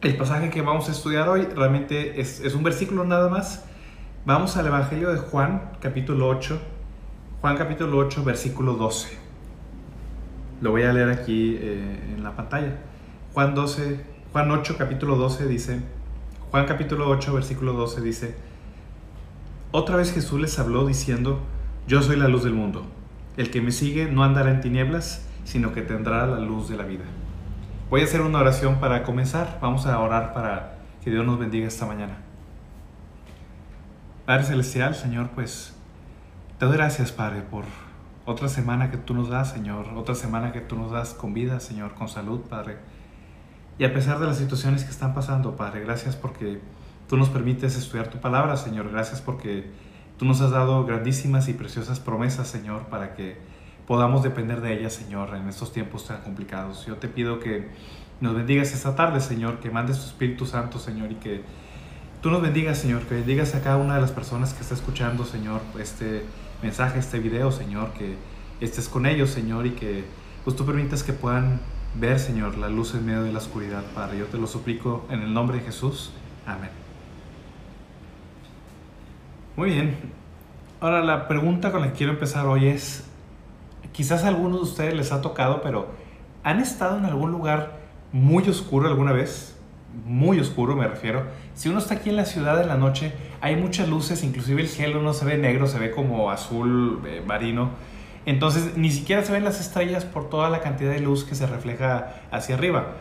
El pasaje que vamos a estudiar hoy realmente es, es, un versículo nada más. Vamos al Evangelio de Juan, capítulo 8. Juan capítulo 8, versículo 12. Lo voy a leer aquí eh, en la pantalla. Juan 12, Juan 8, capítulo 12 dice, Juan capítulo 8, versículo 12 dice, otra vez Jesús les habló diciendo, yo soy la luz del mundo. El que me sigue no andará en tinieblas, sino que tendrá la luz de la vida. Voy a hacer una oración para comenzar. Vamos a orar para que Dios nos bendiga esta mañana. Padre Celestial, Señor, pues te doy gracias, Padre, por otra semana que tú nos das, Señor. Otra semana que tú nos das con vida, Señor, con salud, Padre. Y a pesar de las situaciones que están pasando, Padre, gracias porque tú nos permites estudiar tu palabra, Señor. Gracias porque tú nos has dado grandísimas y preciosas promesas, Señor, para que podamos depender de ella, Señor, en estos tiempos tan complicados. Yo te pido que nos bendigas esta tarde, Señor, que mandes tu Espíritu Santo, Señor, y que tú nos bendigas, Señor, que bendigas a cada una de las personas que está escuchando, Señor, este mensaje, este video, Señor, que estés con ellos, Señor, y que pues tú permitas que puedan ver, Señor, la luz en medio de la oscuridad, Padre. Yo te lo suplico en el nombre de Jesús. Amén. Muy bien. Ahora la pregunta con la que quiero empezar hoy es, quizás a algunos de ustedes les ha tocado, pero ¿han estado en algún lugar muy oscuro alguna vez? Muy oscuro me refiero. Si uno está aquí en la ciudad en la noche, hay muchas luces, inclusive el cielo no se ve negro, se ve como azul eh, marino. Entonces ni siquiera se ven las estrellas por toda la cantidad de luz que se refleja hacia arriba.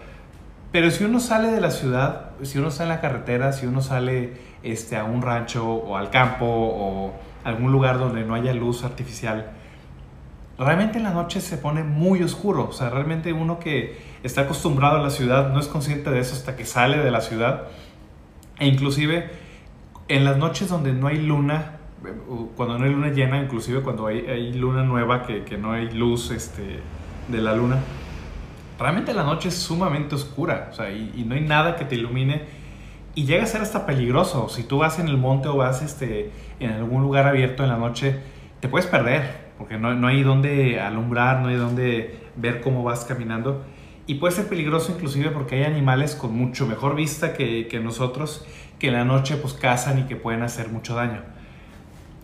Pero si uno sale de la ciudad, si uno está en la carretera, si uno sale este, a un rancho o al campo o algún lugar donde no haya luz artificial, realmente en la noche se pone muy oscuro. O sea, realmente uno que está acostumbrado a la ciudad no es consciente de eso hasta que sale de la ciudad. E inclusive en las noches donde no hay luna, cuando no hay luna llena, inclusive cuando hay, luna nueva, que, que, no hay luz este, de la luna, realmente la noche es sumamente oscura. O sea, y, y, no hay nada que te ilumine. Y llega a ser hasta peligroso. Si tú vas en el monte o vas este, en algún lugar abierto en la noche, te puedes perder porque no, no hay donde alumbrar, no hay donde ver cómo vas caminando. Y puede ser peligroso inclusive porque hay animales con mucho mejor vista que, que nosotros, que en la noche pues cazan y que pueden hacer mucho daño.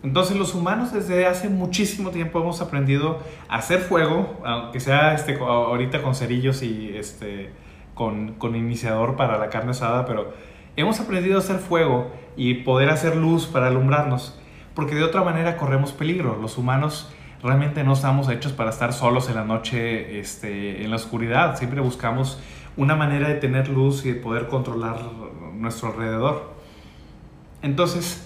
Entonces los humanos desde hace muchísimo tiempo hemos aprendido a hacer fuego, aunque sea este, ahorita con cerillos y este, con, con iniciador para la carne asada, pero hemos aprendido a hacer fuego y poder hacer luz para alumbrarnos, porque de otra manera corremos peligro. Los humanos realmente no estamos hechos para estar solos en la noche este, en la oscuridad. Siempre buscamos una manera de tener luz y de poder controlar nuestro alrededor. Entonces,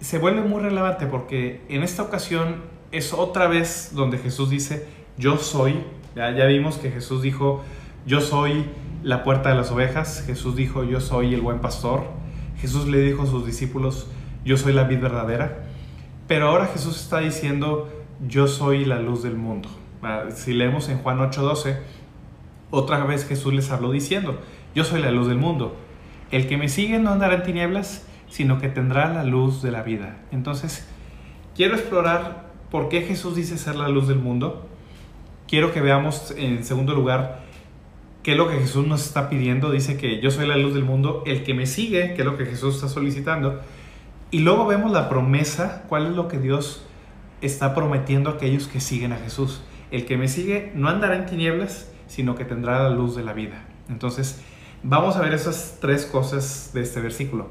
se vuelve muy relevante porque en esta ocasión es otra vez donde Jesús dice, yo soy. Ya, ya vimos que Jesús dijo, yo soy la puerta de las ovejas. Jesús dijo, yo soy el buen pastor. Jesús le dijo a sus discípulos, yo soy la vid verdadera. Pero ahora Jesús está diciendo, yo soy la luz del mundo. Ah, si leemos en Juan 8:12, otra vez Jesús les habló diciendo, yo soy la luz del mundo. El que me sigue no andará en tinieblas, sino que tendrá la luz de la vida. Entonces, quiero explorar por qué Jesús dice ser la luz del mundo. Quiero que veamos en segundo lugar qué es lo que Jesús nos está pidiendo. Dice que yo soy la luz del mundo, el que me sigue, que es lo que Jesús está solicitando. Y luego vemos la promesa, cuál es lo que Dios está prometiendo a aquellos que siguen a Jesús. El que me sigue no andará en tinieblas, sino que tendrá la luz de la vida. Entonces, vamos a ver esas tres cosas de este versículo.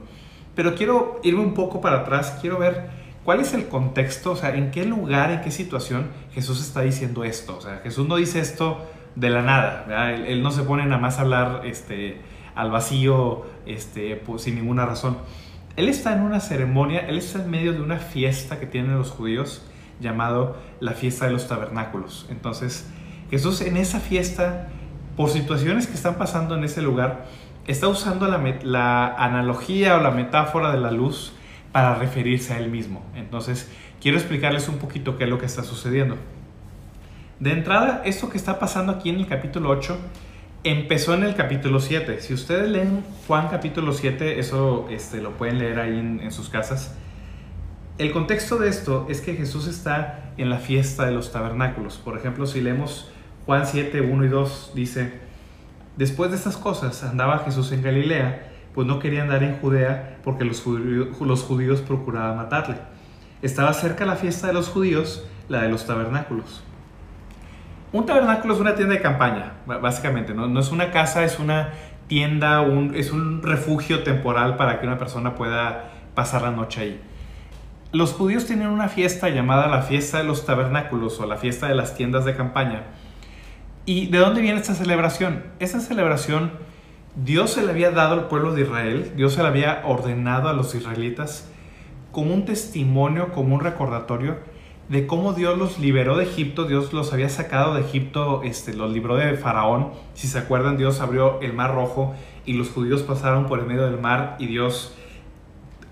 Pero quiero irme un poco para atrás, quiero ver cuál es el contexto, o sea, en qué lugar, en qué situación Jesús está diciendo esto. O sea, Jesús no dice esto de la nada, él, no se pone nada más a hablar este, al vacío este, pues, sin ninguna razón. Él está en una ceremonia, él está en medio de una fiesta que tienen los judíos llamado la fiesta de los tabernáculos. Entonces, Jesús en esa fiesta, por situaciones que están pasando en ese lugar, está usando la, analogía o la metáfora de la luz para referirse a él mismo. Entonces, quiero explicarles un poquito qué es lo que está sucediendo. De entrada, esto que está pasando aquí en el capítulo 8 empezó en el capítulo 7. Si ustedes leen Juan capítulo 7, eso este, lo pueden leer ahí en sus casas. El contexto de esto es que Jesús está en la fiesta de los tabernáculos. Por ejemplo, si leemos Juan 7, 1 y 2, dice, después de estas cosas andaba Jesús en Galilea, pues no quería andar en Judea porque los judíos, los judíos procuraban matarle. Estaba cerca la fiesta de los judíos, la de los tabernáculos. Un tabernáculo es una tienda de campaña, básicamente, ¿no? es una casa, es una tienda, es un refugio temporal para que una persona pueda pasar la noche ahí. Los judíos tienen una fiesta llamada la fiesta de los tabernáculos o la fiesta de las tiendas de campaña. ¿Y de dónde viene esta celebración? Esta celebración Dios se le había dado al pueblo de Israel, Dios se le había ordenado a los israelitas como un testimonio, como un recordatorio de cómo Dios los liberó de Egipto, Dios los había sacado de Egipto, este, los libró de Faraón. Si se acuerdan, Dios abrió el mar rojo y los judíos pasaron por el medio del mar y Dios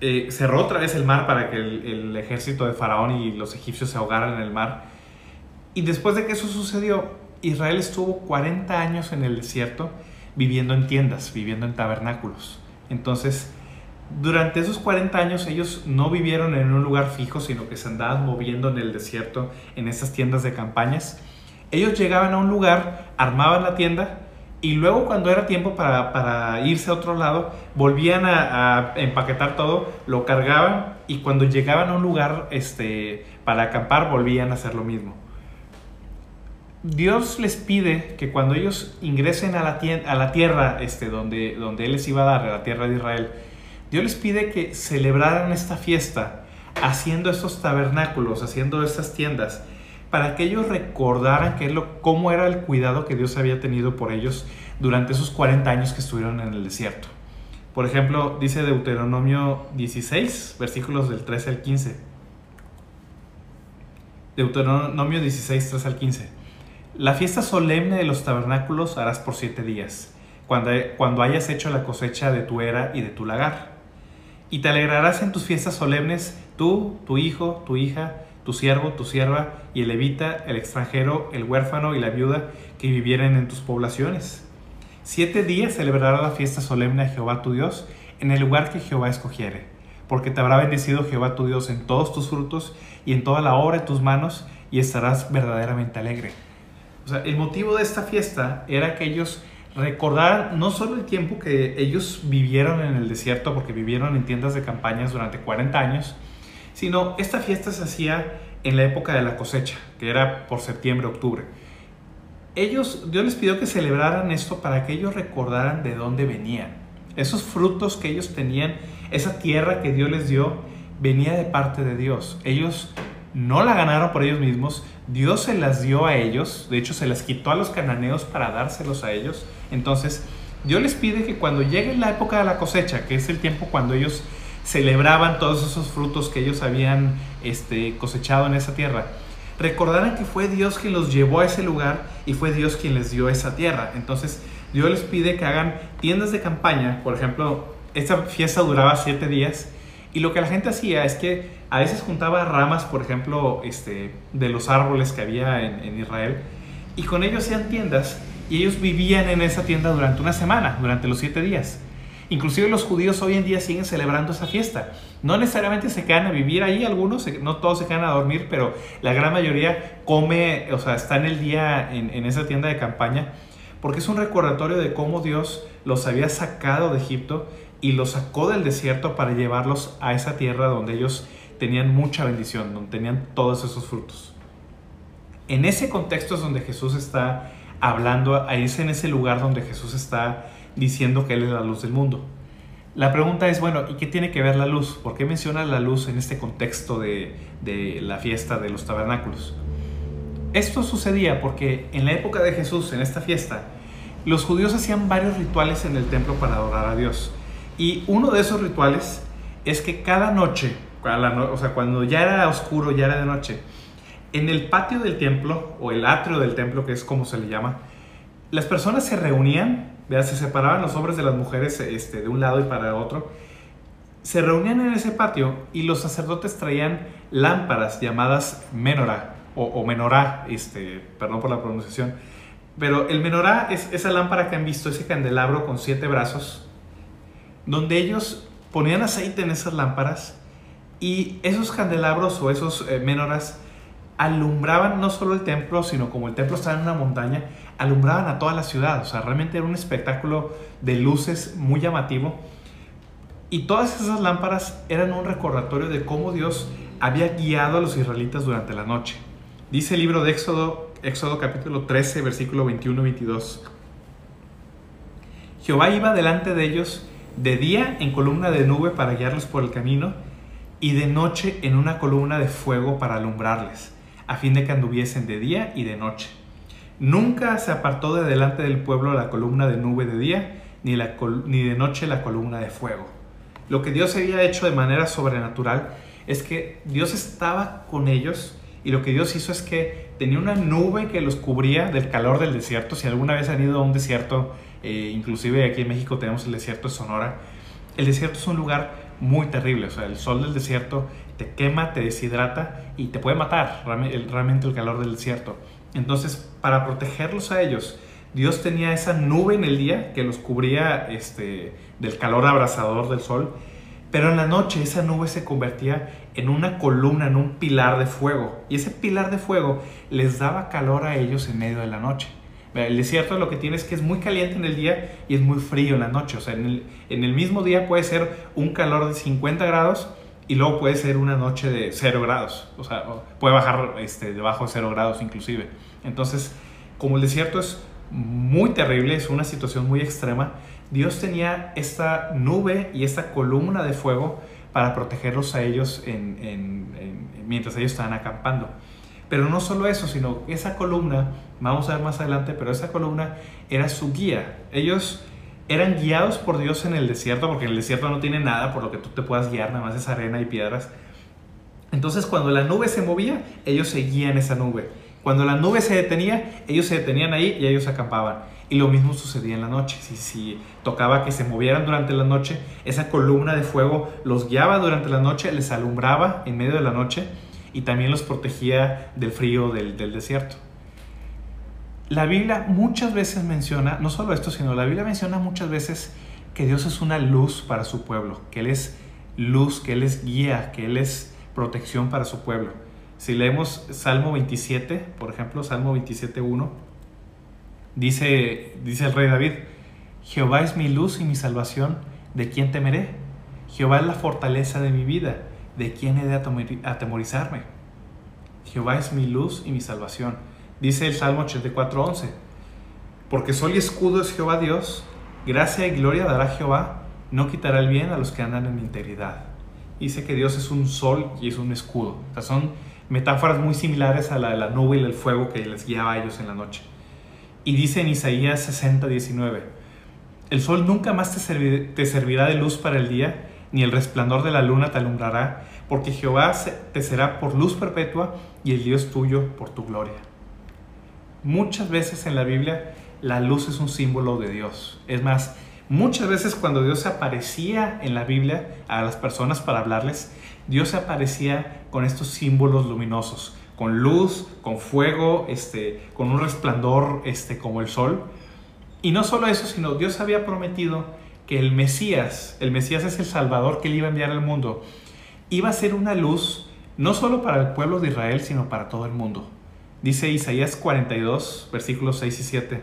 eh, cerró otra vez el mar para que el, ejército de Faraón y los egipcios se ahogaran en el mar. Y después de que eso sucedió, Israel estuvo 40 años en el desierto viviendo en tiendas, viviendo en tabernáculos. Entonces, durante esos 40 años ellos no vivieron en un lugar fijo, sino que se andaban moviendo en el desierto, en esas tiendas de campañas. Ellos llegaban a un lugar, armaban la tienda y luego cuando era tiempo para, para irse a otro lado, volvían a, a, empaquetar todo, lo cargaban y cuando llegaban a un lugar este, para acampar volvían a hacer lo mismo. Dios les pide que cuando ellos ingresen a la, a la tierra este, donde, donde Él les iba a dar, a la tierra de Israel, Dios les pide que celebraran esta fiesta haciendo estos tabernáculos, haciendo estas tiendas, para que ellos recordaran que lo, cómo era el cuidado que Dios había tenido por ellos durante esos 40 años que estuvieron en el desierto. Por ejemplo, dice Deuteronomio 16, versículos del 13 al 15. Deuteronomio 16, 3 al 15. La fiesta solemne de los tabernáculos harás por siete días, cuando, cuando hayas hecho la cosecha de tu era y de tu lagar y te alegrarás en tus fiestas solemnes, tú, tu hijo, tu hija, tu siervo, tu sierva, y el levita, el extranjero, el huérfano y la viuda que vivieren en tus poblaciones. Siete días celebrarás la fiesta solemne a Jehová tu Dios en el lugar que Jehová escogiere, porque te habrá bendecido Jehová tu Dios en todos tus frutos y en toda la obra de tus manos, y estarás verdaderamente alegre. O sea, el motivo de esta fiesta era que ellos recordar no solo el tiempo que ellos vivieron en el desierto, porque vivieron en tiendas de campañas durante 40 años, sino esta fiesta se hacía en la época de la cosecha, que era por septiembre, octubre. Ellos, Dios les pidió que celebraran esto para que ellos recordaran de dónde venían. Esos frutos que ellos tenían, esa tierra que Dios les dio, venía de parte de Dios. Ellos no la ganaron por ellos mismos, Dios se las dio a ellos, de hecho se las quitó a los cananeos para dárselos a ellos. Entonces, Dios les pide que cuando llegue la época de la cosecha, que es el tiempo cuando ellos celebraban todos esos frutos que ellos habían este, cosechado en esa tierra, recordaran que fue Dios quien los llevó a ese lugar y fue Dios quien les dio esa tierra. Entonces, Dios les pide que hagan tiendas de campaña, por ejemplo, esta fiesta duraba siete días y lo que la gente hacía es que a veces juntaba ramas, por ejemplo, este, de los árboles que había en, en Israel, y con ellos hacían tiendas, y ellos vivían en esa tienda durante una semana, durante los siete días. Inclusive los judíos hoy en día siguen celebrando esa fiesta. No necesariamente se quedan a vivir ahí, algunos, no todos se quedan a dormir, pero la gran mayoría come, o sea, está en el día en, en esa tienda de campaña, porque es un recordatorio de cómo Dios los había sacado de Egipto y los sacó del desierto para llevarlos a esa tierra donde ellos tenían mucha bendición, donde tenían todos esos frutos. En ese contexto es donde Jesús está hablando, ahí es en ese lugar donde Jesús está diciendo que Él es la luz del mundo. La pregunta es, bueno, ¿y qué tiene que ver la luz? ¿Por qué menciona la luz en este contexto de, de la fiesta de los tabernáculos? Esto sucedía porque en la época de Jesús, en esta fiesta, los judíos hacían varios rituales en el templo para adorar a Dios. Y uno de esos rituales es que cada noche, o sea, cuando ya era oscuro, ya era de noche, En el patio del templo, o el atrio del templo, que es como se le llama, las personas se reunían, se separaban los hombres de las mujeres este, de un lado y para el otro, se reunían en ese patio y los sacerdotes traían lámparas llamadas menorá, o, menorá, este, perdón por la pronunciación, pero el menorá es esa lámpara que han visto, ese candelabro con siete brazos, donde ellos ponían aceite en esas lámparas y esos candelabros o esos eh, alumbraban no solo el templo, sino como el templo estaba en una montaña, alumbraban a toda la ciudad. O sea, realmente era un espectáculo de luces muy llamativo. Y todas esas lámparas eran un recordatorio de cómo Dios había guiado a los israelitas durante la noche. Dice el libro de Éxodo, Éxodo capítulo 13, versículo 21-22. Jehová iba delante de ellos de día en columna de nube para guiarlos por el camino y de noche en una columna de fuego para alumbrarles, a fin de que anduviesen de día y de noche. Nunca se apartó de delante del pueblo la columna de nube de día, ni, la, ni de noche la columna de fuego. Lo que Dios había hecho de manera sobrenatural es que Dios estaba con ellos y lo que Dios hizo es que tenía una nube que los cubría del calor del desierto. Si alguna vez han ido a un desierto, eh, inclusive aquí en México tenemos el desierto de Sonora, el desierto es un lugar muy terrible. O sea, el sol del desierto te quema, te deshidrata y te puede matar realmente el calor del desierto. Entonces, para protegerlos a ellos, Dios tenía esa nube en el día que los cubría este, del calor abrasador del sol, pero en la noche esa nube se convertía en una columna, en un pilar de fuego, y ese pilar de fuego les daba calor a ellos en medio de la noche. El desierto lo que tiene es que es muy caliente en el día y es muy frío en la noche. O sea, en el, en el mismo día puede ser un calor de 50 grados y luego puede ser una noche de 0 grados. O sea, puede bajar este, debajo de 0 grados inclusive. Entonces, como el desierto es muy terrible, es una situación muy extrema, Dios tenía esta nube y esta columna de fuego para protegerlos a ellos mientras ellos estaban acampando. Pero no solo eso, sino esa columna, vamos a ver más adelante, pero esa columna era su guía. Ellos eran guiados por Dios en el desierto, porque en el desierto no tiene nada por lo que tú te puedas guiar, nada más es arena y piedras. Entonces cuando la nube se movía, ellos seguían esa nube. Cuando la nube se detenía, ellos se detenían ahí y ellos acampaban. Y lo mismo sucedía en la noche. Si, si tocaba que se movieran durante la noche, esa columna de fuego los guiaba durante la noche, les alumbraba en medio de la noche y también los protegía del frío del, del desierto. La Biblia muchas veces menciona, no solo esto, sino la Biblia menciona muchas veces que Dios es una luz para su pueblo, que Él es luz, que Él es guía, que Él es protección para su pueblo. Si leemos Salmo 27, por ejemplo, Salmo 27.1, dice, dice el rey David, Jehová es mi luz y mi salvación, ¿de quién temeré? Jehová es la fortaleza de mi vida, ¿de quién he de atemorizarme? Jehová es mi luz y mi salvación. Dice el Salmo 84.11, porque sol y escudo es Jehová Dios, gracia y gloria dará Jehová, no quitará el bien a los que andan en integridad. Dice que Dios es un sol y es un escudo. O son metáforas muy similares a la de la nube y el fuego que les guiaba a ellos en la noche. Y dice en Isaías 60, 19, el sol nunca más te, te servirá de luz para el día, ni el resplandor de la luna te alumbrará, porque Jehová te será por luz perpetua y el Dios tuyo por tu gloria. Muchas veces en la Biblia la luz es un símbolo de Dios. Es más, muchas veces cuando Dios aparecía en la Biblia a las personas para hablarles, Dios aparecía con estos símbolos luminosos, con luz, con fuego, este, con un resplandor este, como el sol. Y no solo eso, sino Dios había prometido que el Mesías, el Mesías es el Salvador que él iba a enviar al mundo, iba a ser una luz no solo para el pueblo de Israel, sino para todo el mundo. Dice Isaías 42, versículos 6 y 7.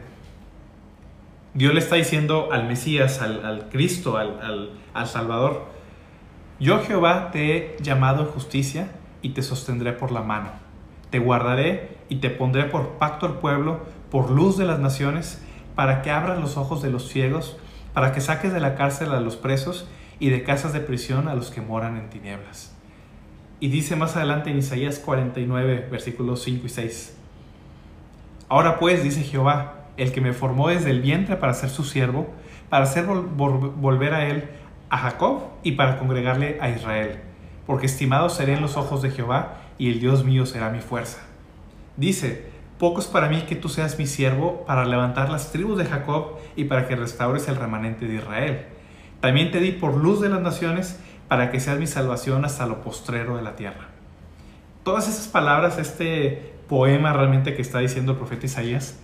Dios le está diciendo al Mesías, al, Cristo, al, al Salvador, yo Jehová te he llamado en justicia y te sostendré por la mano. Te guardaré y te pondré por pacto al pueblo, por luz de las naciones, para que abras los ojos de los ciegos, para que saques de la cárcel a los presos y de casas de prisión a los que moran en tinieblas. Y dice más adelante en Isaías 49, versículos 5 y 6. Ahora pues, dice Jehová, el que me formó desde el vientre para ser su siervo, para hacer volver a él a Jacob y para congregarle a Israel, porque estimado seré en los ojos de Jehová y el Dios mío será mi fuerza. Dice, poco es para mí que tú seas mi siervo para levantar las tribus de Jacob y para que restaures el remanente de Israel. También te di por luz de las naciones para que seas mi salvación hasta lo postrero de la tierra. Todas esas palabras, este poema realmente que está diciendo el profeta Isaías,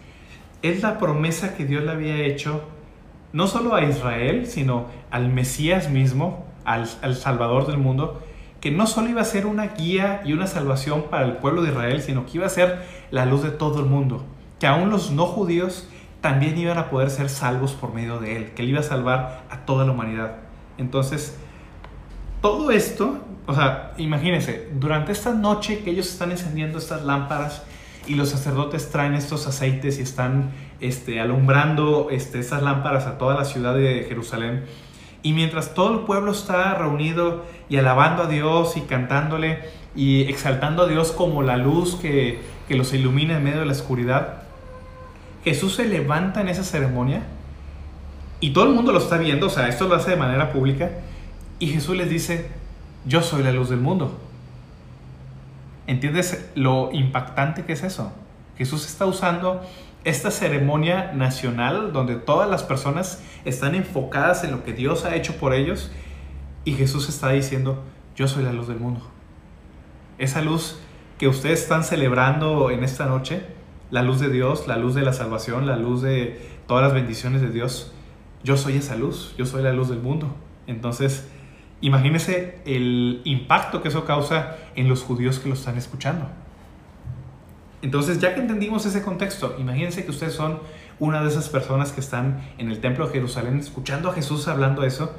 es la promesa que Dios le había hecho no solo a Israel, sino al Mesías mismo, al, al Salvador del mundo, que no solo iba a ser una guía y una salvación para el pueblo de Israel, sino que iba a ser la luz de todo el mundo, que aún los no judíos también iban a poder ser salvos por medio de él, que él iba a salvar a toda la humanidad. Entonces, todo esto, o sea, imagínense, durante esta noche que ellos están encendiendo estas lámparas y los sacerdotes traen estos aceites y están este, alumbrando este, estas lámparas a toda la ciudad de Jerusalén, y mientras todo el pueblo está reunido y alabando a Dios y cantándole y exaltando a Dios como la luz que, que los ilumina en medio de la oscuridad, Jesús se levanta en esa ceremonia y todo el mundo lo está viendo, o sea, esto lo hace de manera pública, y Jesús les dice, yo soy la luz del mundo. ¿Entiendes lo impactante que es eso? Jesús está usando esta ceremonia nacional donde todas las personas están enfocadas en lo que Dios ha hecho por ellos y Jesús está diciendo, yo soy la luz del mundo. Esa luz que ustedes están celebrando en esta noche, la luz de Dios, la luz de la salvación, la luz de todas las bendiciones de Dios, yo soy esa luz, yo soy la luz del mundo. Entonces, imagínense el impacto que eso causa en los judíos que lo están escuchando. Entonces, ya que entendimos ese contexto, imagínense que ustedes son una de esas personas que están en el templo de Jerusalén escuchando a Jesús hablando eso.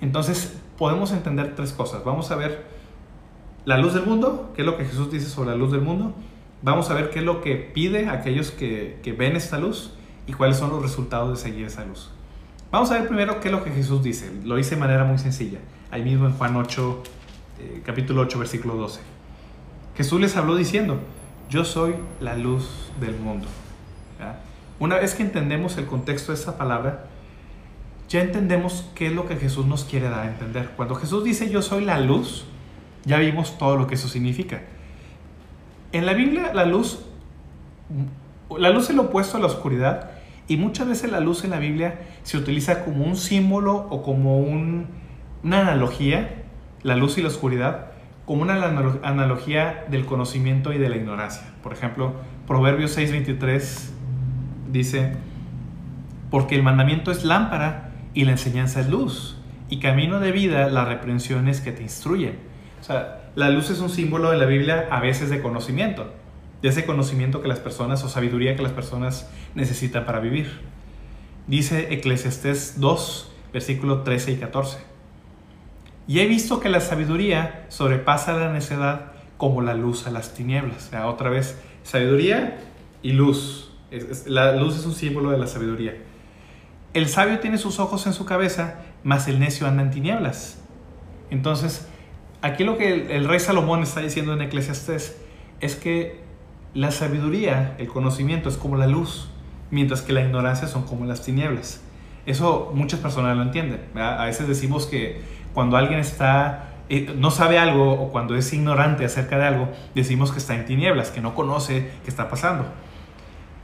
Entonces, podemos entender tres cosas. Vamos a ver la luz del mundo, qué es lo que Jesús dice sobre la luz del mundo. Vamos a ver qué es lo que pide aquellos que, que ven esta luz y cuáles son los resultados de seguir esa luz. Vamos a ver primero qué es lo que Jesús dice. Lo dice de manera muy sencilla. Ahí mismo en Juan 8, eh, capítulo 8, versículo 12. Jesús les habló diciendo, yo soy la luz del mundo. Una vez que entendemos el contexto de esa palabra, ya entendemos qué es lo que Jesús nos quiere dar a entender. Cuando Jesús dice yo soy la luz, ya vimos todo lo que eso significa. En la Biblia la luz, la luz es lo opuesto a la oscuridad y muchas veces la luz en la Biblia se utiliza como un símbolo o como una analogía, la luz y la oscuridad, como una analogía del conocimiento y de la ignorancia. Por ejemplo, Proverbios 6:23 dice, porque el mandamiento es lámpara y la enseñanza es luz, y camino de vida las reprensiones que te instruyen. O sea, la luz es un símbolo en la Biblia a veces de conocimiento, de ese conocimiento que las personas o sabiduría que las personas necesitan para vivir. Dice Eclesiastés 2, versículo 13 y 14. Y he visto que la sabiduría sobrepasa la necedad como la luz a las tinieblas. O sea, otra vez, sabiduría y luz. la luz es un símbolo de la sabiduría. El sabio tiene sus ojos en su cabeza, mas el necio anda en tinieblas. Entonces, aquí lo que el, rey Salomón está diciendo en Eclesiastés es que la sabiduría, el conocimiento es como la luz, mientras que la ignorancia son como las tinieblas. Eso muchas personas lo entienden. A veces decimos que cuando alguien está eh, no sabe algo o cuando es ignorante acerca de algo, decimos que está en tinieblas, que no conoce qué está pasando.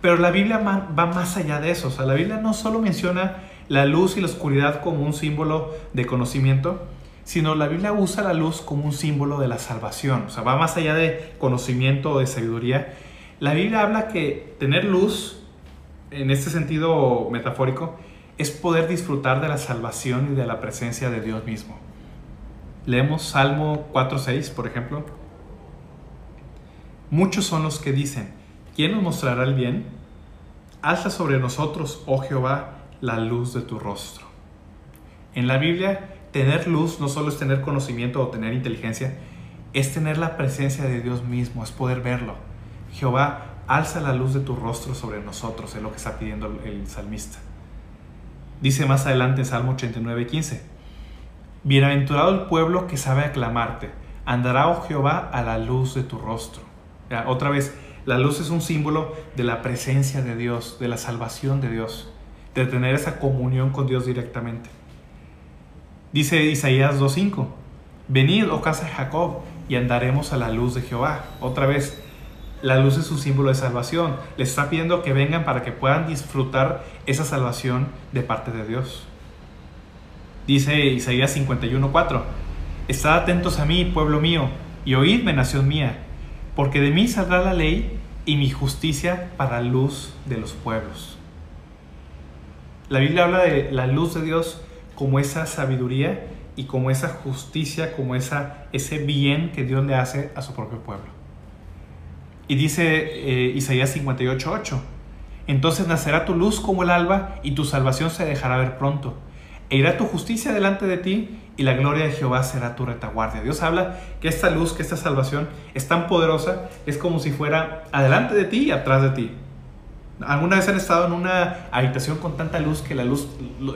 Pero la Biblia va más allá de eso. O sea, la Biblia no solo menciona la luz y la oscuridad como un símbolo de conocimiento, sino la Biblia usa la luz como un símbolo de la salvación. O sea, va más allá de conocimiento o de sabiduría. La Biblia habla que tener luz, en este sentido metafórico, es poder disfrutar de la salvación y de la presencia de Dios mismo. Leemos Salmo 4.6, por ejemplo. Muchos son los que dicen, ¿quién nos mostrará el bien? Alza sobre nosotros, oh Jehová, la luz de tu rostro. En la Biblia, tener luz no solo es tener conocimiento o tener inteligencia, es tener la presencia de Dios mismo, es poder verlo. Jehová, alza la luz de tu rostro sobre nosotros, es lo que está pidiendo el salmista. Dice más adelante en Salmo 89, 15. Bienaventurado el pueblo que sabe aclamarte, andará, oh Jehová, a la luz de tu rostro. otra vez, la luz es un símbolo de la presencia de Dios, de la salvación de Dios, de tener esa comunión con Dios directamente. Dice Isaías 2.5, venid, oh casa de Jacob, y andaremos a la luz de Jehová. Otra vez, La luz es un símbolo de salvación. Les está pidiendo que vengan para que puedan disfrutar esa salvación de parte de Dios. Dice Isaías 51:4, Estad atentos a mí, pueblo mío, y oídme, nación mía, porque de mí saldrá la ley y mi justicia para luz de los pueblos. La Biblia habla de la luz de Dios como esa sabiduría y como esa justicia, como esa, ese bien que Dios le hace a su propio pueblo. Y dice eh, Isaías 58:8, entonces nacerá tu luz como el alba y tu salvación se dejará ver pronto. E irá tu justicia delante de ti y la gloria de Jehová será tu retaguardia. Dios habla que esta luz, que esta salvación es tan poderosa, es como si fuera adelante de ti y atrás de ti. ¿Alguna vez han estado en una habitación con tanta luz que la luz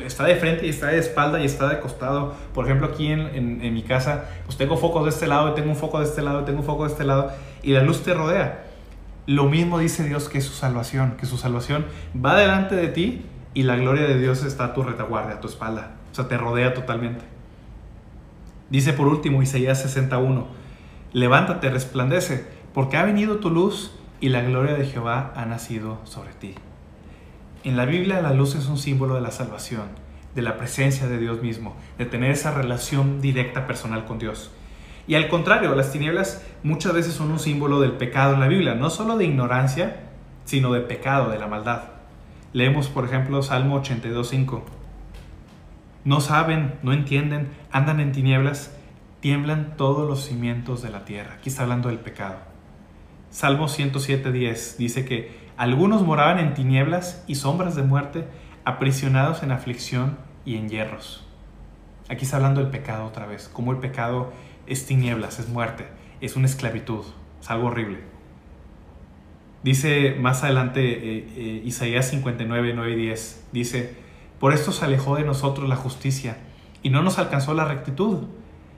está de frente y está de espalda y está de costado? Por ejemplo, aquí en, mi casa, pues tengo focos de este lado, y tengo un foco de este lado, tengo un foco de este lado, y la luz te rodea. Lo mismo dice Dios que su salvación, que su salvación va delante de ti y la gloria de Dios está a tu retaguardia, a tu espalda. O sea, te rodea totalmente. Dice por último Isaías 61, levántate, resplandece, porque ha venido tu luz y la gloria de Jehová ha nacido sobre ti. En la Biblia la luz es un símbolo de la salvación, de la presencia de Dios mismo, de tener esa relación directa personal con Dios. Y al contrario, las tinieblas muchas veces son un símbolo del pecado en la Biblia, no solo de ignorancia, sino de pecado, de la maldad. Leemos, por ejemplo, Salmo 82.5. No saben, no entienden, andan en tinieblas, tiemblan todos los cimientos de la tierra. Aquí está hablando del pecado. Salmo 107.10 dice que algunos moraban en tinieblas y sombras de muerte, aprisionados en aflicción y en hierros. Aquí está hablando del pecado otra vez, como el pecado es tinieblas, es muerte, es una esclavitud, es algo horrible. Dice más adelante eh, eh, Isaías 59, 9 y 10, dice, por esto se alejó de nosotros la justicia y no nos alcanzó la rectitud.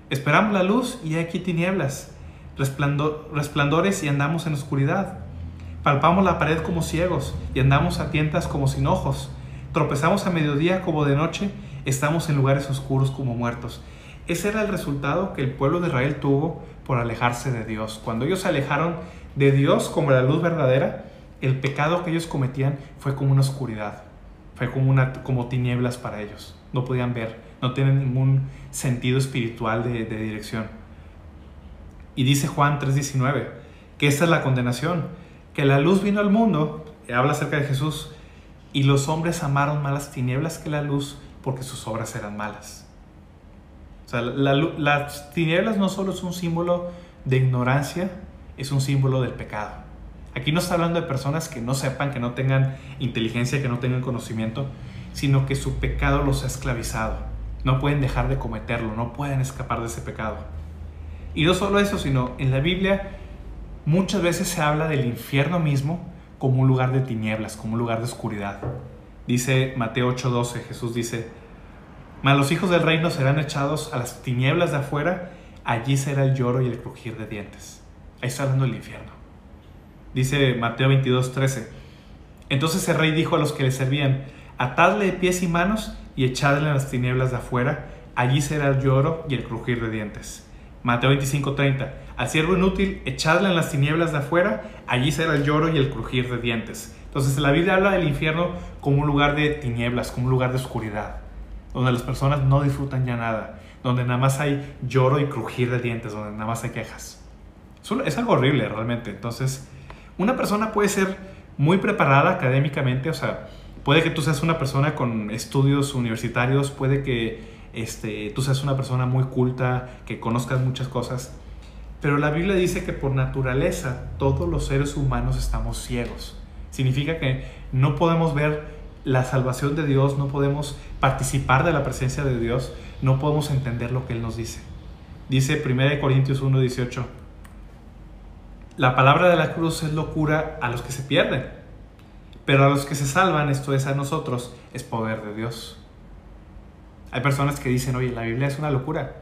Esperamos la luz y aquí tinieblas resplandores y andamos en oscuridad. Palpamos la pared como ciegos y andamos a tientas como sin ojos. Tropezamos a mediodía como de noche, estamos en lugares oscuros como muertos. Ese era el resultado que el pueblo de Israel tuvo por alejarse de Dios. Cuando ellos se alejaron de Dios como la luz verdadera, el pecado que ellos cometían fue como una oscuridad, fue como, una, como tinieblas para ellos. No podían ver, no tienen ningún sentido espiritual de dirección. Y dice Juan 3:19, que esta es la condenación, que la luz vino al mundo, habla acerca de Jesús, y los hombres amaron más las tinieblas que la luz porque sus obras eran malas. O sea, las tinieblas no solo es un símbolo de ignorancia, es un símbolo del pecado. Aquí no está hablando de personas que no sepan, que no tengan inteligencia, que no tengan conocimiento, sino que su pecado los ha esclavizado. No pueden dejar de cometerlo, no pueden escapar de ese pecado. Y no solo eso, sino en la Biblia muchas veces se habla del infierno mismo como un lugar de tinieblas, como un lugar de oscuridad. Dice Mateo 8:12, Jesús dice, mas los hijos del reino serán echados a las tinieblas de afuera, allí será el lloro y el crujir de dientes. Ahí está hablando del infierno. Dice Mateo 22:13, entonces el rey dijo a los que le servían, atadle de pies y manos y echadle a las tinieblas de afuera, allí será el lloro y el crujir de dientes. Mateo 25:30. Al siervo inútil, echadle en las tinieblas de afuera, allí será el lloro y el crujir de dientes. Entonces la Biblia habla del infierno como un lugar de tinieblas, como un lugar de oscuridad, donde las personas no disfrutan ya nada, donde nada más hay lloro y crujir de dientes, donde nada más hay quejas. Es algo horrible realmente. Entonces, una persona puede ser muy preparada académicamente, o sea, puede que tú seas una persona con estudios universitarios, puede que este, tú seas una persona muy culta, que conozcas muchas cosas. Pero la Biblia dice que por naturaleza todos los seres humanos estamos ciegos. Significa que no podemos ver la salvación de Dios, no podemos participar de la presencia de Dios, no podemos entender lo que Él nos dice. Dice 1 Corintios 1:18, la palabra de la cruz es locura a los que se pierden, pero a los que se salvan, esto es a nosotros, es poder de Dios. Hay personas que dicen, oye, la Biblia es una locura.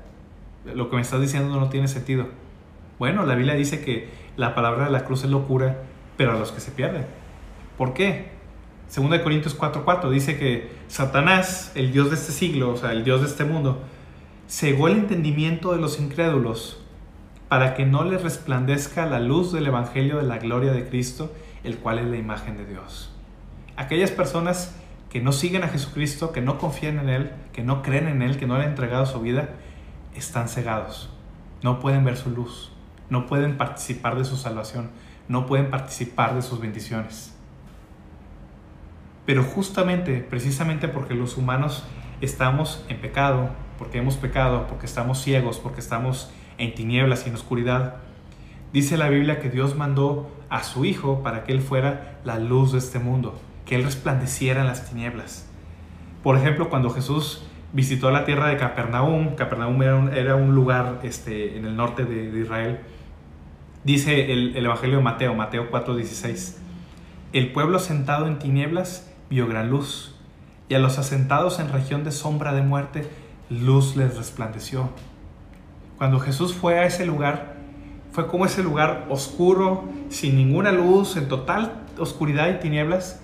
Lo que me estás diciendo no tiene sentido. Bueno, la Biblia dice que la palabra de la cruz es locura, pero a los que se pierden. ¿Por qué? de Corintios 4:4 dice que Satanás, el Dios de este siglo, o sea, el Dios de este mundo, cegó el entendimiento de los incrédulos para que no les resplandezca la luz del Evangelio de la gloria de Cristo, el cual es la imagen de Dios. Aquellas personas que no siguen a Jesucristo, que no confían en Él, que no creen en Él, que no le han entregado su vida, están cegados. No pueden ver su luz, no pueden participar de su salvación, no pueden participar de sus bendiciones. Pero justamente, precisamente porque los humanos estamos en pecado, porque hemos pecado, porque estamos ciegos, porque estamos en tinieblas y en oscuridad, dice la Biblia que Dios mandó a su Hijo para que Él fuera la luz de este mundo, que Él resplandeciera en las tinieblas. Por ejemplo, cuando Jesús visitó la tierra de Capernaum, Capernaum era un, lugar este, en el norte de, Israel, dice el, el, Evangelio de Mateo, Mateo 4:16, el pueblo sentado en tinieblas vio gran luz, y a los asentados en región de sombra de muerte, luz les resplandeció. Cuando Jesús fue a ese lugar, fue como ese lugar oscuro, sin ninguna luz, en total oscuridad y tinieblas,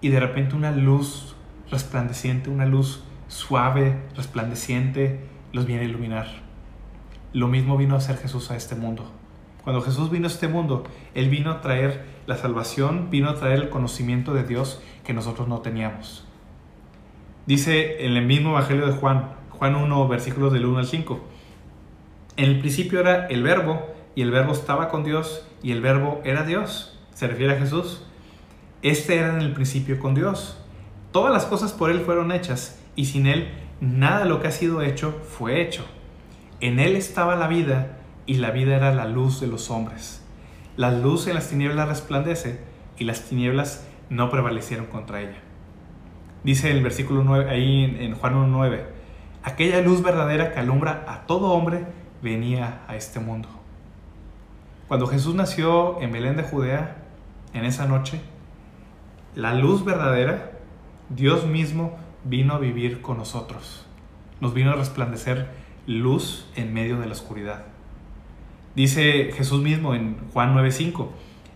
y de repente una luz resplandeciente, una luz suave, resplandeciente, los viene a iluminar. Lo mismo vino a hacer Jesús a este mundo. Cuando Jesús vino a este mundo, Él vino a traer la salvación, vino a traer el conocimiento de Dios que nosotros no teníamos. Dice en el mismo Evangelio de Juan, Juan 1, versículos del 1 al 5. En el principio era el verbo, y el verbo estaba con Dios, y el verbo era Dios. Se refiere a Jesús. Este era en el principio con Dios. Todas las cosas por Él fueron hechas, y sin Él nada de lo que ha sido hecho fue hecho. En Él estaba la vida, y la vida era la luz de los hombres. La luz en las tinieblas resplandece, y las tinieblas no prevalecieron contra ella. Dice el versículo 9, ahí en, Juan 1.9, aquella luz verdadera que alumbra a todo hombre venía a este mundo. Cuando Jesús nació en Belén de Judea, en esa noche, la luz verdadera, Dios mismo vino a vivir con nosotros. Nos vino a resplandecer luz en medio de la oscuridad. Dice Jesús mismo en Juan 9:5,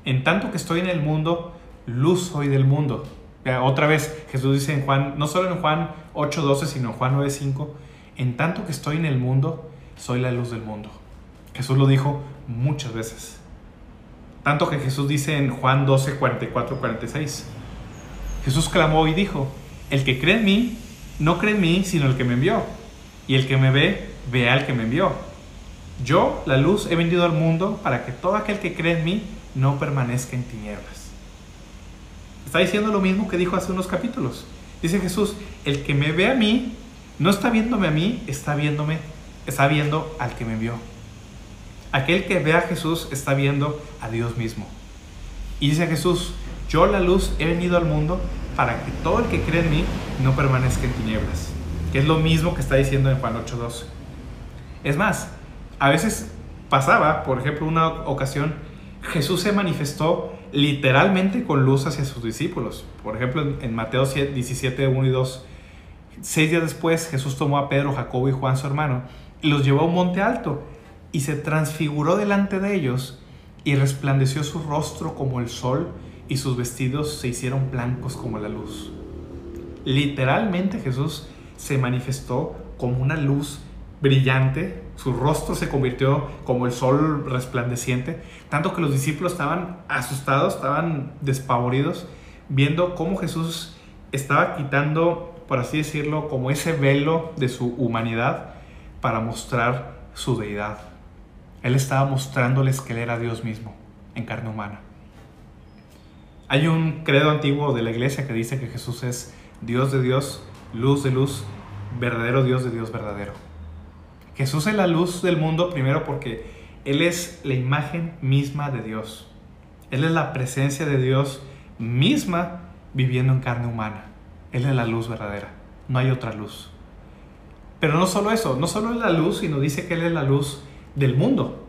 en tanto que estoy en el mundo, luz soy del mundo. Otra vez Jesús dice en Juan, no solo en Juan 8:12, sino en Juan 9:5, en tanto que estoy en el mundo, soy la luz del mundo. Jesús lo dijo muchas veces. Tanto que Jesús dice en Juan 12, 44, 46. Jesús clamó y dijo, el que cree en mí, no cree en mí, sino el que me envió. Y el que me ve, ve al que me envió. Yo, la luz, he venido al mundo para que todo aquel que cree en mí no permanezca en tinieblas. Está diciendo lo mismo que dijo hace unos capítulos. Dice Jesús, el que me ve a mí, no está viéndome a mí, está viéndome, está viendo al que me envió. Aquel que ve a Jesús está viendo a Dios mismo. Y dice Jesús, yo la luz he venido al mundo para que todo el que cree en mí no permanezca en tinieblas. Que es lo mismo que está diciendo en Juan 8:12. Es más, a veces pasaba, por ejemplo, una ocasión, Jesús se manifestó literalmente con luz hacia sus discípulos. Por ejemplo, en Mateo 17, 1 y 2, seis días después Jesús tomó a Pedro, Jacobo y Juan su hermano y los llevó a un monte alto y se transfiguró delante de ellos y resplandeció su rostro como el sol y sus vestidos se hicieron blancos como la luz. Literalmente Jesús se manifestó como una luz brillante, su rostro se convirtió como el sol resplandeciente, tanto que los discípulos estaban asustados, estaban despavoridos, viendo cómo Jesús estaba quitando, por así decirlo, como ese velo de su humanidad para mostrar su deidad. Él estaba mostrándoles que Él era Dios mismo, en carne humana. Hay un credo antiguo de la iglesia que dice que Jesús es Dios de Dios, luz de luz, verdadero Dios de Dios verdadero. Jesús es la luz del mundo primero porque Él es la imagen misma de Dios. Él es la presencia de Dios misma viviendo en carne humana. Él es la luz verdadera. No hay otra luz. Pero no solo eso, no solo es la luz, sino dice que Él es la luz del mundo.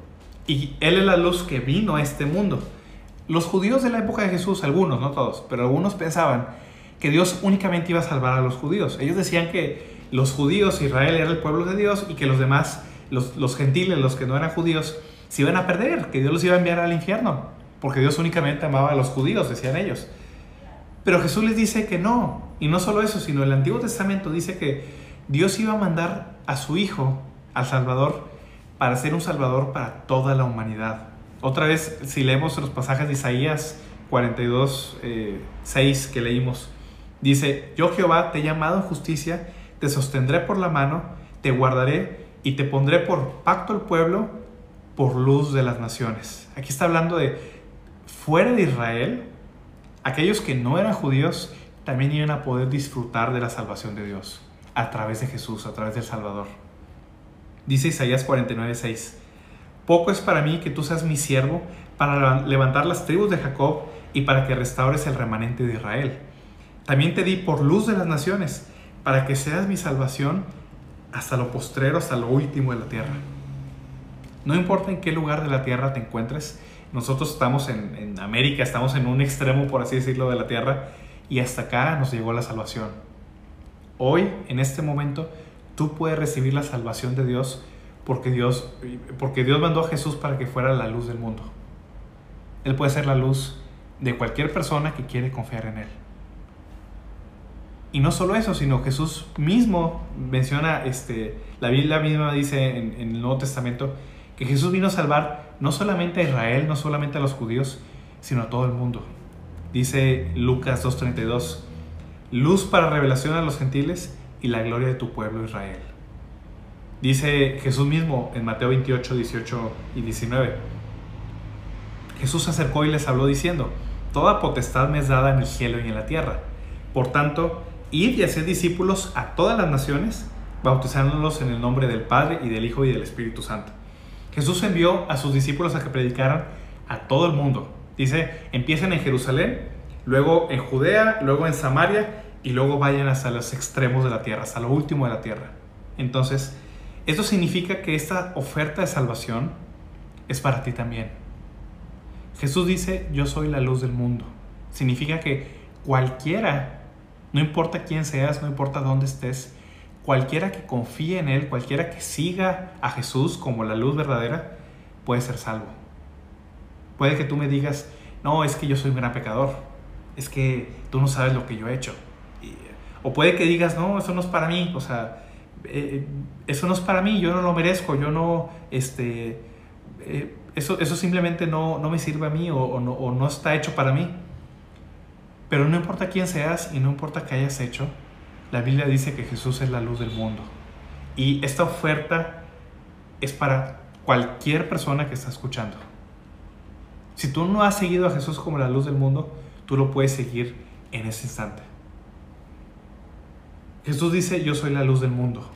Y Él es la luz que vino a este mundo. Los judíos de la época de Jesús, algunos, no todos, pero algunos pensaban que Dios únicamente iba a salvar a los judíos. Ellos decían que los judíos, Israel era el pueblo de Dios y que los demás, los, gentiles, los que no eran judíos, se iban a perder, que Dios los iba a enviar al infierno, porque Dios únicamente amaba a los judíos, decían ellos. Pero Jesús les dice que no, y no solo eso, sino el Antiguo Testamento dice que Dios iba a mandar a su Hijo, al Salvador, para ser un Salvador para toda la humanidad. Otra vez, si leemos los pasajes de Isaías 42, 6 eh, que leímos, dice, yo Jehová te he llamado en justicia, te sostendré por la mano, te guardaré y te pondré por pacto al pueblo, por luz de las naciones. Aquí está hablando de fuera de Israel, aquellos que no eran judíos también iban a poder disfrutar de la salvación de Dios a través de Jesús, a través del Salvador. Dice Isaías 49:6, Poco es para mí que tú seas mi siervo para levantar las tribus de Jacob y para que restaures el remanente de Israel. También te di por luz de las naciones, para que seas mi salvación hasta lo postrero, hasta lo último de la tierra. No importa en qué lugar de la tierra te encuentres, nosotros estamos en, en América, estamos en un extremo, por así decirlo, de la tierra, y hasta acá nos llegó la salvación. Hoy, en este momento, tú puedes recibir la salvación de Dios porque Dios, porque Dios mandó a Jesús para que fuera la luz del mundo. Él puede ser la luz de cualquier persona que quiere confiar en Él. Y no solo eso, sino Jesús mismo menciona, este, la Biblia misma dice en, en el Nuevo Testamento, que Jesús vino a salvar no solamente a Israel, no solamente a los judíos, sino a todo el mundo. Dice Lucas 2.32, luz para revelación a los gentiles y la gloria de tu pueblo Israel. Dice Jesús mismo en Mateo 28, 18 y 19. Jesús se acercó y les habló diciendo, Toda potestad me es dada en el cielo y en la tierra. Por tanto, id y haced discípulos a todas las naciones, bautizándolos en el nombre del Padre y del Hijo y del Espíritu Santo. Jesús envió a sus discípulos a que predicaran a todo el mundo. Dice, empiecen en Jerusalén, luego en Judea, luego en Samaria y luego vayan hasta los extremos de la tierra, hasta lo último de la tierra. Entonces, esto significa que esta oferta de salvación es para ti también. Jesús dice, yo soy la luz del mundo. Significa que cualquiera, no importa quién seas, no importa dónde estés, cualquiera que confíe en Él, cualquiera que siga a Jesús como la luz verdadera, puede ser salvo. Puede que tú me digas, no, es que yo soy un gran pecador, es que tú no sabes lo que yo he hecho. o puede que digas, no, eso no es para mí, o sea, eh, eso no es para mí, yo no lo merezco, yo no, este, eh, eso, eso simplemente no, no, me sirve a mí o, no, o no está hecho para mí. Pero no importa quién seas y no importa qué hayas hecho, la Biblia dice que Jesús es la luz del mundo. Y esta oferta es para cualquier persona que está escuchando. Si tú no has seguido a Jesús como la luz del mundo, tú lo puedes seguir en ese instante. Jesús dice, yo soy la luz del mundo.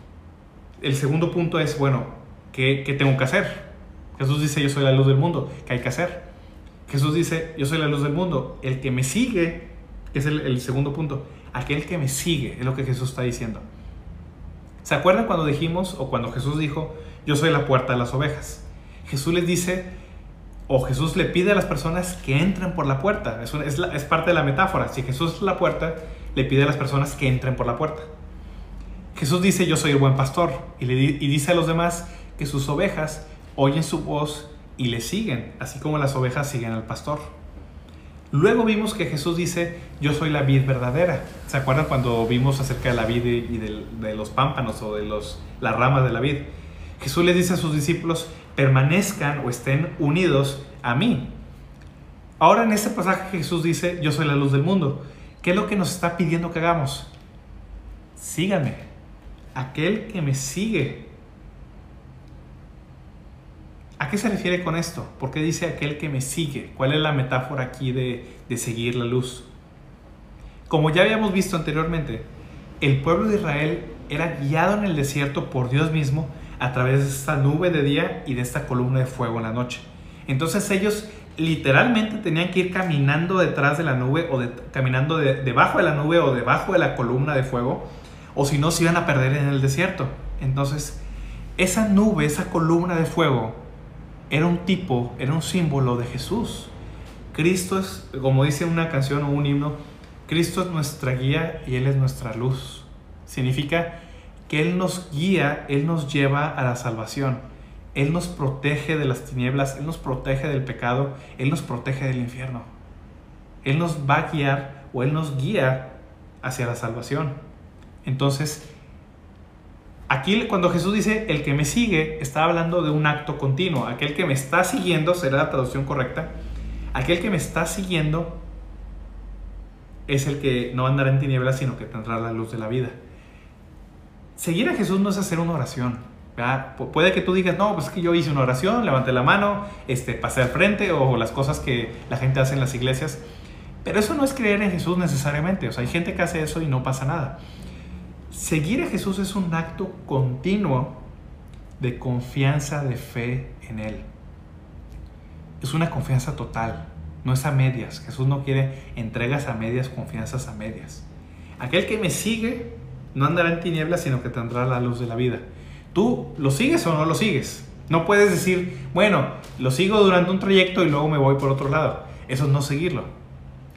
El segundo punto es, bueno, ¿qué, ¿qué, tengo que hacer? Jesús dice, yo soy la luz del mundo. ¿Qué hay que hacer? Jesús dice, yo soy la luz del mundo. El que me sigue, es el, segundo punto, aquel que me sigue, es lo que Jesús está diciendo. ¿Se acuerdan cuando dijimos, o cuando Jesús dijo, yo soy la puerta de las ovejas? Jesús les dice, o Jesús le pide a las personas que entren por la puerta. Es, parte de la metáfora. Si Jesús es la puerta, le pide a las personas que entren por la puerta. Jesús dice, yo soy el buen pastor. Y dice a los demás que sus ovejas oyen su voz y le siguen, así como las ovejas siguen al pastor. Luego vimos que Jesús dice, yo soy la vid verdadera. ¿Se acuerdan cuando vimos acerca de la vid y de, los pámpanos o de los, las ramas de la vid? Jesús les dice a sus discípulos, permanezcan o estén unidos a mí. Ahora en este pasaje Jesús dice, yo soy la luz del mundo. ¿Qué es lo que nos está pidiendo que hagamos? Síganme. Aquel que me sigue. ¿A qué se refiere con esto? ¿Por qué dice aquel que me sigue? ¿Cuál es la metáfora aquí de, seguir la luz? Como ya habíamos visto anteriormente, el pueblo de Israel era guiado en el desierto por Dios mismo a través de esta nube de día y de esta columna de fuego en la noche. Entonces ellos literalmente tenían que ir caminando detrás de la nube o caminando debajo de la nube o debajo de la columna de fuego o si no se iban a perder en el desierto. Entonces esa nube, esa columna de fuego era un tipo, era un símbolo de Jesús. Cristo es, como dice una canción o un himno, Cristo es nuestra guía y Él es nuestra luz. Significa que Él nos guía, Él nos lleva a la salvación. Él nos protege de las tinieblas, Él nos protege del pecado, Él nos protege del infierno. Él nos va a guiar o Él nos guía hacia la salvación. Entonces, Aquí cuando Jesús dice, el que me sigue, está hablando de un acto continuo. Aquel que me está siguiendo, será la traducción correcta, aquel que me está siguiendo es el que no andará en tinieblas, sino que tendrá la luz de la vida. Seguir a Jesús no es hacer una oración. puede que tú digas, no, pues es que yo hice una oración, levanté la mano, este, pasé al frente o las cosas que la gente hace en las iglesias. Pero eso no es creer en Jesús necesariamente. O sea, hay gente que hace eso y no pasa nada. Seguir a Jesús es un acto continuo de confianza, de fe en Él. Es una confianza total, no es a medias. Jesús no quiere entregas a medias, confianzas a medias. Aquel que me sigue no andará en tinieblas, sino que tendrá la luz de la vida. ¿Tú lo sigues o no lo sigues? No puedes decir, bueno, lo sigo durante un trayecto y luego me voy por otro lado. Eso es no seguirlo.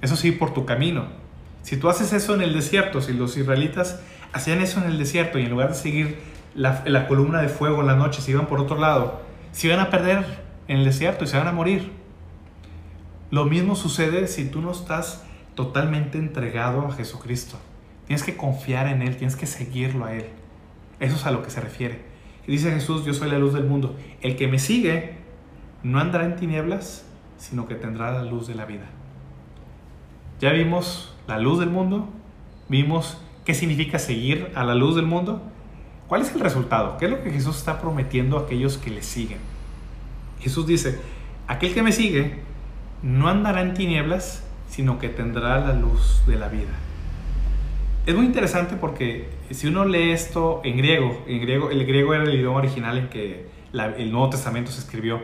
Eso sí, por tu camino. Si tú haces eso en el desierto, si los israelitas hacían eso en el desierto y en lugar de seguir la, columna de fuego en la noche, se iban por otro lado, se iban a perder en el desierto y se van a morir. Lo mismo sucede si tú no estás totalmente entregado a Jesucristo. Tienes que confiar en Él, tienes que seguirlo a Él. Eso es a lo que se refiere. Dice Jesús, yo soy la luz del mundo. El que me sigue no andará en tinieblas, sino que tendrá la luz de la vida. Ya vimos la luz del mundo, vimos ¿Qué significa seguir a la luz del mundo? ¿Cuál es el resultado? ¿Qué es lo que Jesús está prometiendo a aquellos que le siguen? Jesús dice, aquel que me sigue no andará en tinieblas, sino que tendrá la luz de la vida. Es muy interesante porque si uno lee esto en griego, el griego era el idioma original en que el Nuevo Testamento se escribió,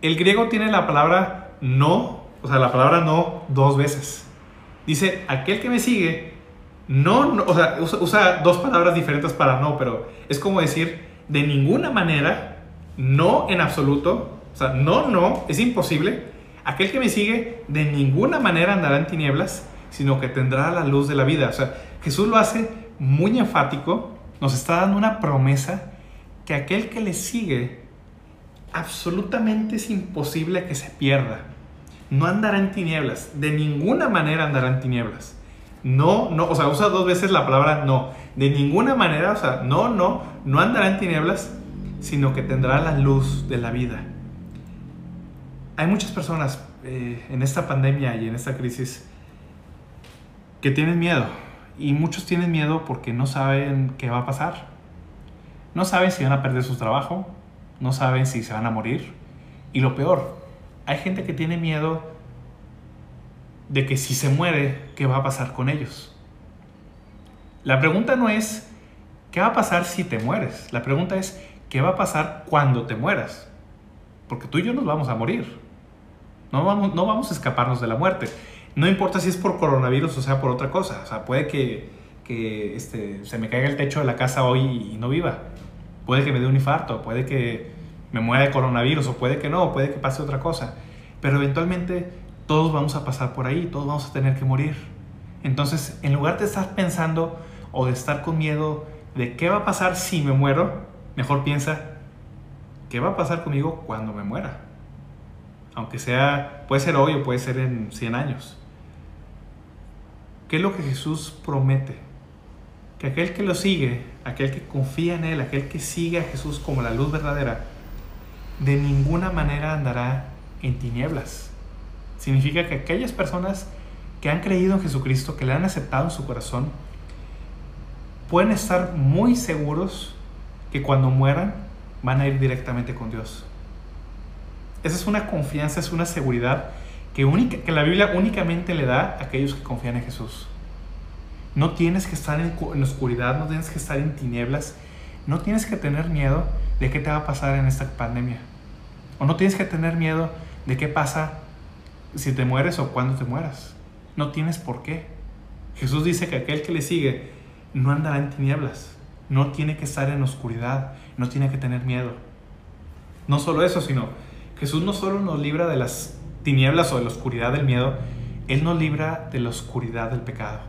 el griego tiene la palabra no, o sea, la palabra no dos veces. Dice, aquel que me sigue no, o sea, usa, dos palabras diferentes para no, pero es como decir, de ninguna manera, no en absoluto, o sea, no, no, es imposible. Aquel que me sigue de ninguna manera andará en tinieblas, sino que tendrá la luz de la vida. O sea, Jesús lo hace muy enfático, nos está dando una promesa que aquel que le sigue, absolutamente es imposible que se pierda. No andará en tinieblas, de ninguna manera andará en tinieblas. No, no, o sea, usa dos veces la palabra no. De ninguna manera, o sea, no, no, no andará en tinieblas, sino que tendrá la luz de la vida. Hay muchas personas eh, en esta pandemia y en esta crisis que tienen miedo. Y muchos tienen miedo porque no saben qué va a pasar. No saben si van a perder su trabajo, no saben si se van a morir. Y lo peor, hay gente que tiene miedo de que si se muere, ¿qué va a pasar con ellos? La pregunta no es, ¿qué va a pasar si te mueres? La pregunta es, ¿qué va a pasar cuando te mueras? Porque tú y yo nos vamos a morir. No vamos, no vamos a escaparnos de la muerte. No importa si es por coronavirus o sea por otra cosa. O sea, puede que, que este, se me caiga el techo de la casa hoy y no viva. Puede que me dé un infarto, puede que me muera de coronavirus o puede que no, puede que pase otra cosa. Pero eventualmente todos vamos a pasar por ahí, todos vamos a tener que morir. Entonces, en lugar de estar pensando o de estar con miedo de qué va a pasar si me muero, mejor piensa, ¿qué va a pasar conmigo cuando me muera? Aunque sea, puede ser hoy o puede ser en 100 años. ¿Qué es lo que Jesús promete? Que aquel que lo sigue, aquel que confía en Él, aquel que sigue a Jesús como la luz verdadera, de ninguna manera andará en tinieblas Significa que aquellas personas que han creído en Jesucristo, que le han aceptado en su corazón, pueden estar muy seguros que cuando mueran van a ir directamente con Dios. Esa es una confianza, es una seguridad que, única, que la Biblia únicamente le da a aquellos que confían en Jesús. No tienes que estar en, en oscuridad, no tienes que estar en tinieblas, no tienes que tener miedo de qué te va a pasar en esta pandemia. O no tienes que tener miedo de qué pasa si te mueres o cuando te mueras. No tienes por qué. Jesús dice que aquel que le sigue no andará en tinieblas, no tiene que estar en oscuridad, no tiene que tener miedo. No solo eso, sino Jesús no solo nos libra de las tinieblas o de la oscuridad del miedo, Él nos libra de la oscuridad del pecado.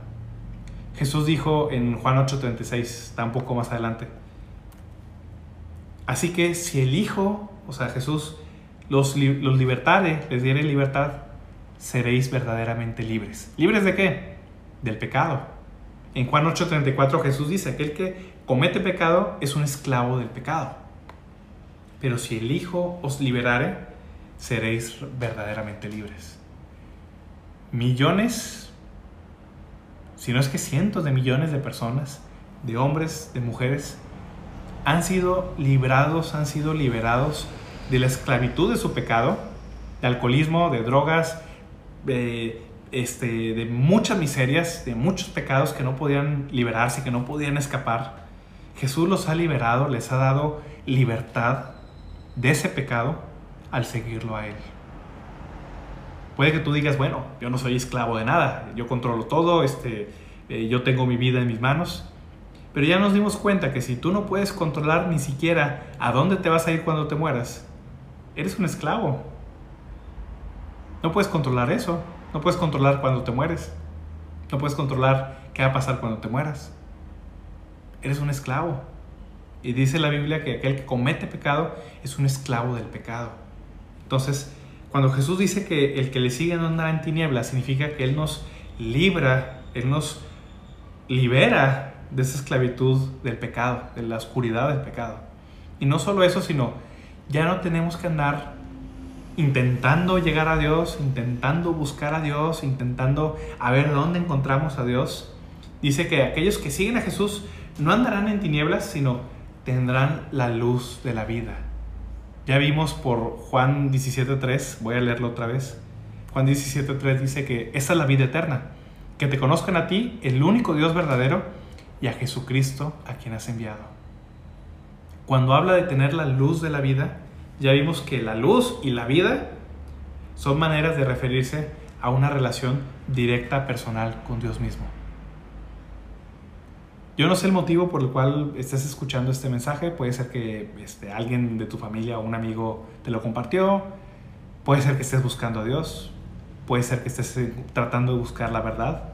Jesús dijo en Juan 8:36, está un poco más adelante, así que si el Hijo, o sea Jesús, los, los libertare, les diere libertad, seréis verdaderamente libres. ¿Libres de qué? Del pecado. En Juan 8:34 Jesús dice, aquel que comete pecado es un esclavo del pecado. Pero si el Hijo os liberare, seréis verdaderamente libres. Millones, si no es que cientos de millones de personas, de hombres, de mujeres, han sido librados, han sido liberados de la esclavitud de su pecado, de alcoholismo, de drogas, de, este, de muchas miserias, de muchos pecados que no podían liberarse, que no podían escapar. Jesús los ha liberado, les ha dado libertad de ese pecado al seguirlo a Él. Puede que tú digas, bueno, yo no soy esclavo de nada, yo controlo todo, este, eh, yo tengo mi vida en mis manos. Pero ya nos dimos cuenta que si tú no puedes controlar ni siquiera a dónde te vas a ir cuando te mueras, eres un esclavo. No puedes controlar eso. No puedes controlar cuando te mueres. No puedes controlar qué va a pasar cuando te mueras. Eres un esclavo. Y dice la Biblia que aquel que comete pecado es un esclavo del pecado. Entonces, cuando Jesús dice que el que le sigue no andará en tinieblas, significa que Él nos libra, Él nos libera de esa esclavitud del pecado, de la oscuridad del pecado. Y no solo eso, sino ya no tenemos que andar intentando llegar a Dios, intentando buscar a Dios, intentando a ver dónde encontramos a Dios. Dice que aquellos que siguen a Jesús no andarán en tinieblas, sino tendrán la luz de la vida. Ya vimos por Juan 17.3, voy a leerlo otra vez. Juan 17.3 dice que esa es la vida eterna, que te conozcan a ti, el único Dios verdadero, y a Jesucristo a quien has enviado. Cuando habla de tener la luz de la vida, ya vimos que la luz y la vida son maneras de referirse a una relación directa personal con Dios mismo. Yo no sé el motivo por el cual estés escuchando este mensaje. Puede ser que este, alguien de tu familia o un amigo te lo compartió. Puede ser que estés buscando a Dios. Puede ser que estés eh, tratando de buscar la verdad.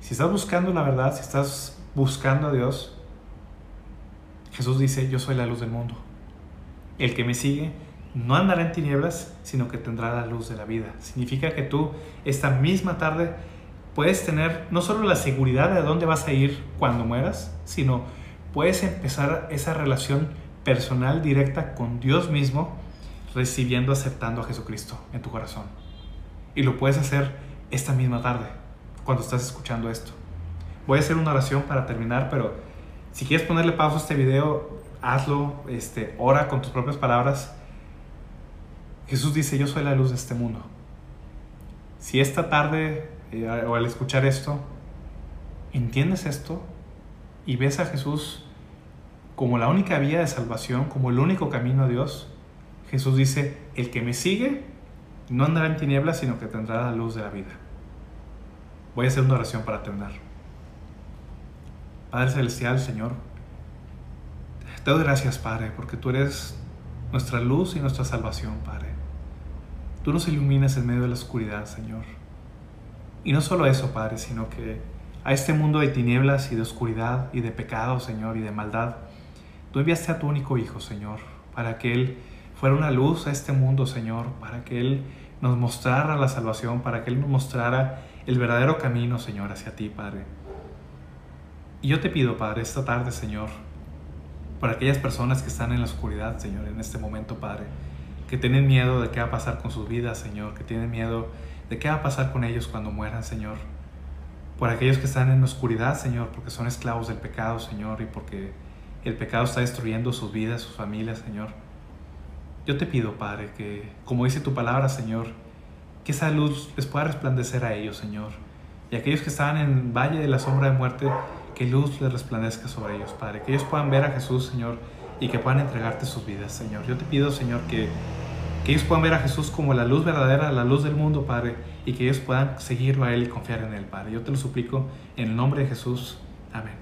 Si estás buscando la verdad, si estás buscando a Dios, Jesús dice, yo soy la luz del mundo. El que me sigue no andará en tinieblas, sino que tendrá la luz de la vida. Significa que tú esta misma tarde puedes tener no solo la seguridad de dónde vas a ir cuando mueras, sino puedes empezar esa relación personal directa con Dios mismo, recibiendo, aceptando a Jesucristo en tu corazón. Y lo puedes hacer esta misma tarde, cuando estás escuchando esto. Voy a hacer una oración para terminar, pero si quieres ponerle pausa a este video, hazlo, este, ora con tus propias palabras. Jesús dice, yo soy la luz de este mundo. Si esta tarde eh, o al escuchar esto, entiendes esto y ves a Jesús como la única vía de salvación, como el único camino a Dios, Jesús dice, el que me sigue no andará en tinieblas, sino que tendrá la luz de la vida. Voy a hacer una oración para terminar. Padre Celestial, Señor, te doy gracias, Padre, porque tú eres nuestra luz y nuestra salvación, Padre. Tú nos iluminas en medio de la oscuridad, Señor. Y no solo eso, Padre, sino que a este mundo de tinieblas y de oscuridad y de pecado, Señor, y de maldad, tú enviaste a tu único Hijo, Señor, para que Él fuera una luz a este mundo, Señor, para que Él nos mostrara la salvación, para que Él nos mostrara el verdadero camino, Señor, hacia ti, Padre. Y yo te pido, Padre, esta tarde, Señor, por aquellas personas que están en la oscuridad, Señor, en este momento, Padre, que tienen miedo de qué va a pasar con sus vidas, Señor, que tienen miedo de qué va a pasar con ellos cuando mueran, Señor. Por aquellos que están en la oscuridad, Señor, porque son esclavos del pecado, Señor, y porque el pecado está destruyendo sus vidas, sus familias, Señor. Yo te pido, Padre, que, como dice tu palabra, Señor, que esa luz les pueda resplandecer a ellos, Señor. Y aquellos que están en valle de la sombra de muerte, que luz les resplandezca sobre ellos, Padre. Que ellos puedan ver a Jesús, Señor, y que puedan entregarte sus vidas, Señor. Yo te pido, Señor, que, que ellos puedan ver a Jesús como la luz verdadera, la luz del mundo, Padre, y que ellos puedan seguirlo a Él y confiar en Él, Padre. Yo te lo suplico en el nombre de Jesús. Amén.